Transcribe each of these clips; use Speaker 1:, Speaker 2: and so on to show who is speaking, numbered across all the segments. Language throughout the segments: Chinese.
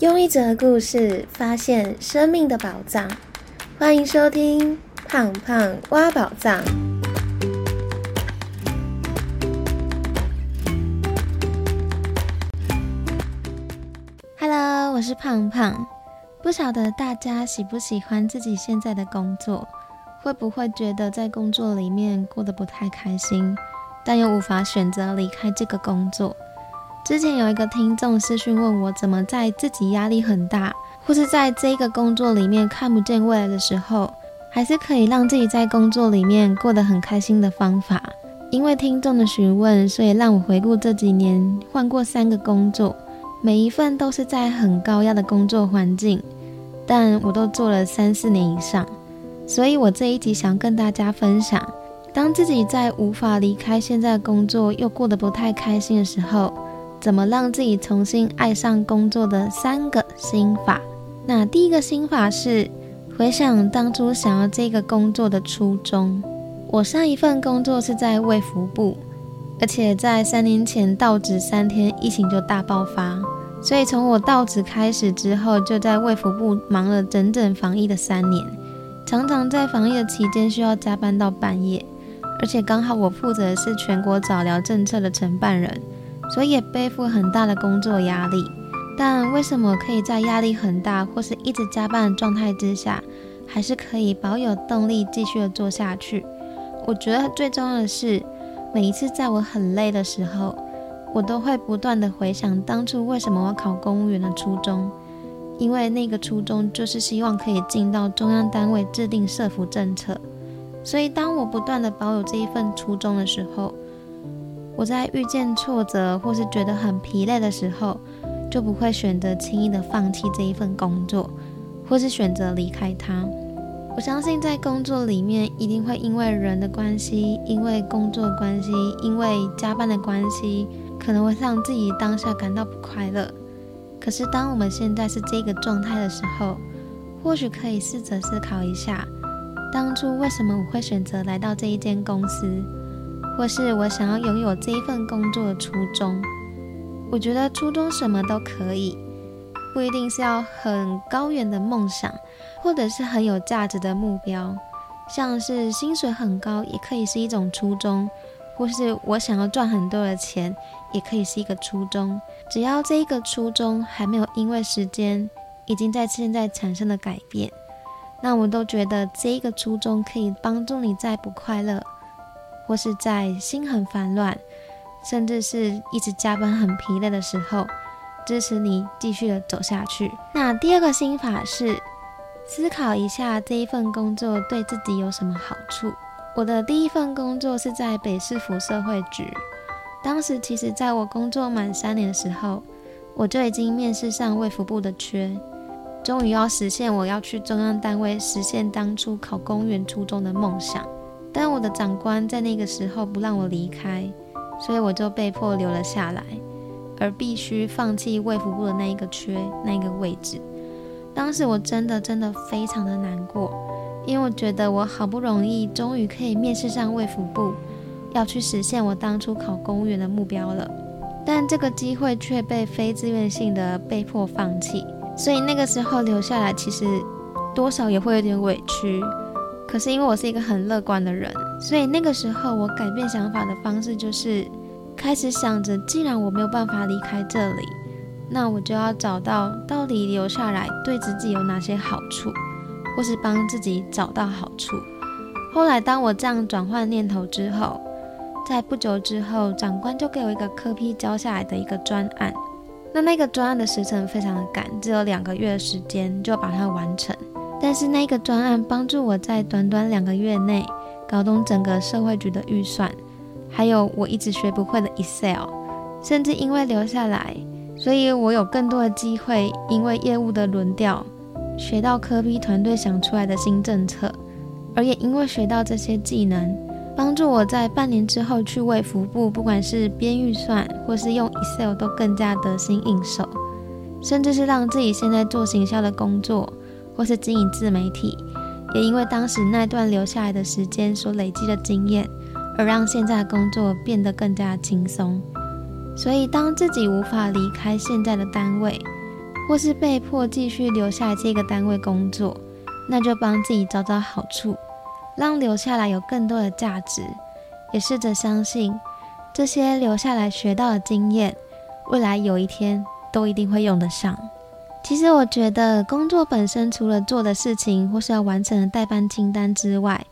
Speaker 1: 用一则故事发现生命的宝藏，欢迎收听《胖胖挖宝藏》。Hello，我是胖胖。不晓得大家喜不喜欢自己现在的工作，会不会觉得在工作里面过得不太开心，但又无法选择离开这个工作？之前有一个听众私讯问我，怎么在自己压力很大，或是在这个工作里面看不见未来的时候，还是可以让自己在工作里面过得很开心的方法。因为听众的询问，所以让我回顾这几年换过三个工作，每一份都是在很高压的工作环境，但我都做了三四年以上。所以我这一集想跟大家分享，当自己在无法离开现在工作，又过得不太开心的时候。怎么让自己重新爱上工作的三个心法？那第一个心法是回想当初想要这个工作的初衷。我上一份工作是在卫福部，而且在三年前到职三天，疫情就大爆发，所以从我到职开始之后，就在卫福部忙了整整防疫的三年，常常在防疫的期间需要加班到半夜，而且刚好我负责的是全国早疗政策的承办人。所以也背负很大的工作压力，但为什么可以在压力很大或是一直加班的状态之下，还是可以保有动力继续的做下去？我觉得最重要的是，每一次在我很累的时候，我都会不断的回想当初为什么我考公务员的初衷，因为那个初衷就是希望可以进到中央单位制定社服政策。所以当我不断的保有这一份初衷的时候，我在遇见挫折或是觉得很疲累的时候，就不会选择轻易的放弃这一份工作，或是选择离开它。我相信在工作里面一定会因为人的关系，因为工作关系，因为加班的关系，可能会让自己当下感到不快乐。可是当我们现在是这个状态的时候，或许可以试着思考一下，当初为什么我会选择来到这一间公司。或是我想要拥有这一份工作的初衷，我觉得初衷什么都可以，不一定是要很高远的梦想，或者是很有价值的目标，像是薪水很高也可以是一种初衷，或是我想要赚很多的钱也可以是一个初衷，只要这一个初衷还没有因为时间已经在现在产生了改变，那我都觉得这一个初衷可以帮助你在不快乐。或是在心很烦乱，甚至是一直加班很疲累的时候，支持你继续的走下去。那第二个心法是思考一下这一份工作对自己有什么好处。我的第一份工作是在北市府社会局，当时其实在我工作满三年的时候，我就已经面试上卫福部的缺，终于要实现我要去中央单位实现当初考公务员初衷的梦想。但我的长官在那个时候不让我离开，所以我就被迫留了下来，而必须放弃卫福部的那一个缺那一个位置。当时我真的真的非常的难过，因为我觉得我好不容易终于可以面试上卫福部，要去实现我当初考公务员的目标了，但这个机会却被非自愿性的被迫放弃。所以那个时候留下来，其实多少也会有点委屈。可是因为我是一个很乐观的人，所以那个时候我改变想法的方式就是开始想着，既然我没有办法离开这里，那我就要找到到底留下来对自己有哪些好处，或是帮自己找到好处。后来当我这样转换念头之后，在不久之后，长官就给我一个科批交下来的一个专案，那那个专案的时程非常的赶，只有两个月的时间就把它完成。但是那个专案帮助我在短短两个月内搞懂整个社会局的预算，还有我一直学不会的 Excel，甚至因为留下来，所以我有更多的机会，因为业务的轮调，学到科比团队想出来的新政策，而也因为学到这些技能，帮助我在半年之后去为服部，不管是编预算或是用 Excel 都更加得心应手，甚至是让自己现在做行销的工作。或是经营自媒体，也因为当时那段留下来的时间所累积的经验，而让现在的工作变得更加轻松。所以，当自己无法离开现在的单位，或是被迫继续留下来这个单位工作，那就帮自己找找好处，让留下来有更多的价值。也试着相信，这些留下来学到的经验，未来有一天都一定会用得上。其实我觉得，工作本身除了做的事情或是要完成的代办清单之外，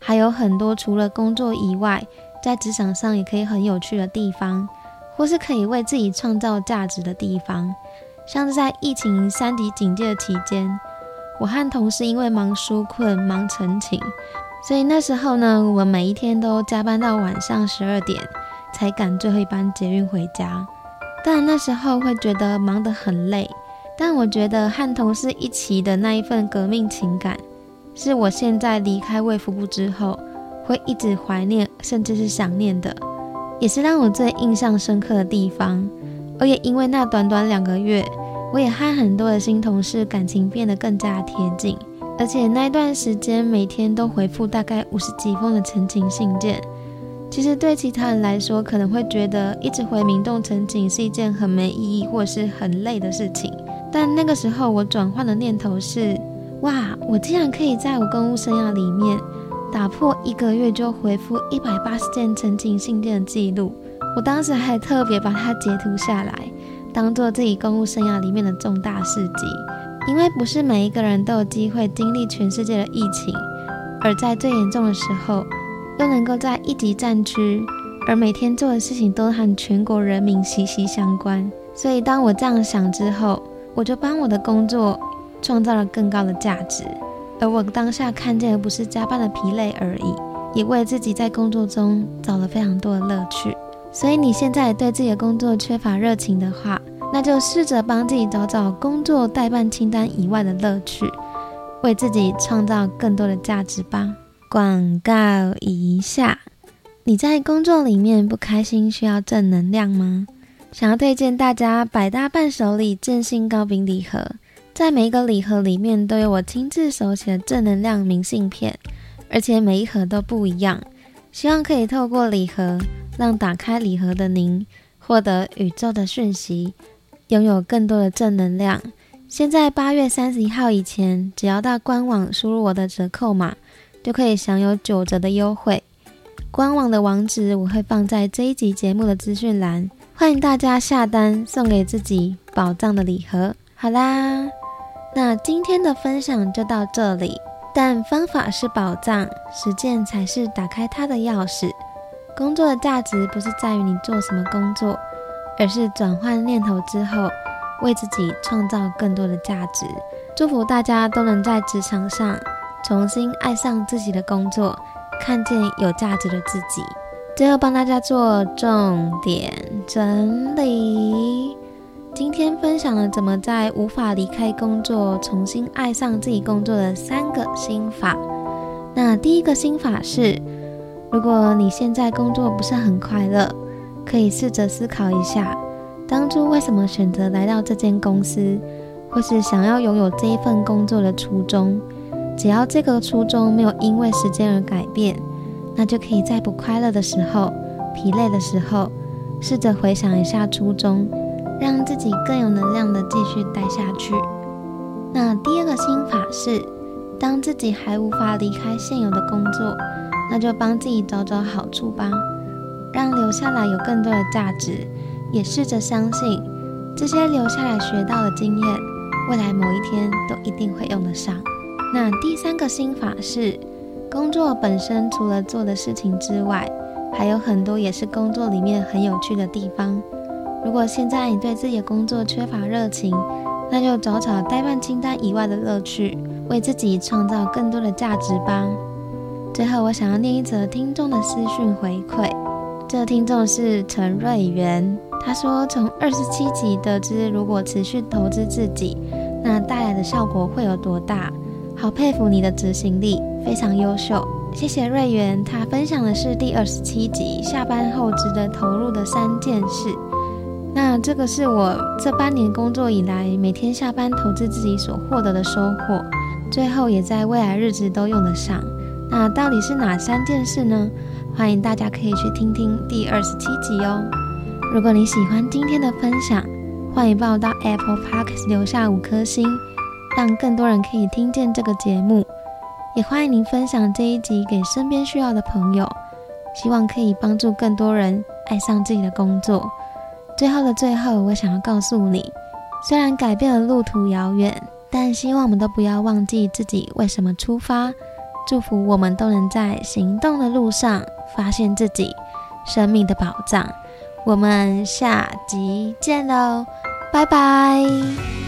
Speaker 1: 还有很多除了工作以外，在职场上也可以很有趣的地方，或是可以为自己创造价值的地方。像是在疫情三级警戒的期间，我和同事因为忙纾困、忙澄清，所以那时候呢，我们每一天都加班到晚上十二点才赶最后一班捷运回家。当然那时候会觉得忙得很累，但我觉得和同事一起的那一份革命情感，是我现在离开卫福部之后会一直怀念甚至是想念的，也是让我最印象深刻的地方。而也因为那短短两个月，我也和很多的新同事感情变得更加贴近。而且那一段时间，每天都回复大概五十几封的澄清信件。其实对其他人来说，可能会觉得一直回明洞澄清是一件很没意义或者是很累的事情。但那个时候，我转换的念头是：哇，我竟然可以在我公务生涯里面打破一个月就回复一百八十件陈情信件的记录。我当时还特别把它截图下来，当做自己公务生涯里面的重大事迹。因为不是每一个人都有机会经历全世界的疫情，而在最严重的时候，又能够在一级战区，而每天做的事情都和全国人民息息相关。所以当我这样想之后，我就帮我的工作创造了更高的价值。而我当下看见的不是加班的疲累而已，也为自己在工作中找了非常多的乐趣。所以你现在对自己的工作缺乏热情的话，那就试着帮自己找找工作代办清单以外的乐趣，为自己创造更多的价值吧。广告一下，你在工作里面不开心，需要正能量吗？想要推荐大家百搭伴手礼正信糕饼礼盒，在每一个礼盒里面都有我亲自手写的正能量明信片，而且每一盒都不一样，希望可以透过礼盒。让打开礼盒的您获得宇宙的讯息，拥有更多的正能量。现在八月三十一号以前，只要到官网输入我的折扣码，就可以享有九折的优惠。官网的网址我会放在这一集节目的资讯栏，欢迎大家下单送给自己宝藏的礼盒。好啦，那今天的分享就到这里。但方法是宝藏，实践才是打开它的钥匙。工作的价值不是在于你做什么工作，而是转换念头之后，为自己创造更多的价值。祝福大家都能在职场上重新爱上自己的工作，看见有价值的自己。最后帮大家做重点整理，今天分享了怎么在无法离开工作，重新爱上自己工作的三个心法。那第一个心法是。如果你现在工作不是很快乐，可以试着思考一下，当初为什么选择来到这间公司，或是想要拥有这一份工作的初衷。只要这个初衷没有因为时间而改变，那就可以在不快乐的时候、疲累的时候，试着回想一下初衷，让自己更有能量的继续待下去。那第二个心法是，当自己还无法离开现有的工作。那就帮自己找找好处吧，让留下来有更多的价值，也试着相信这些留下来学到的经验，未来某一天都一定会用得上。那第三个心法是，工作本身除了做的事情之外，还有很多也是工作里面很有趣的地方。如果现在你对自己的工作缺乏热情，那就找找代办清单以外的乐趣，为自己创造更多的价值吧。最后，我想要念一则听众的私讯回馈。这听众是陈瑞元，他说从二十七集得知，如果持续投资自己，那带来的效果会有多大？好佩服你的执行力，非常优秀。谢谢瑞元，他分享的是第二十七集下班后值得投入的三件事。那这个是我这半年工作以来每天下班投资自己所获得的收获，最后也在未来日子都用得上。那到底是哪三件事呢？欢迎大家可以去听听第二十七集哦。如果你喜欢今天的分享，欢迎帮我到 Apple Park 留下五颗星，让更多人可以听见这个节目。也欢迎您分享这一集给身边需要的朋友，希望可以帮助更多人爱上自己的工作。最后的最后，我想要告诉你，虽然改变的路途遥远，但希望我们都不要忘记自己为什么出发。祝福我们都能在行动的路上发现自己生命的宝藏。我们下集见喽，拜拜。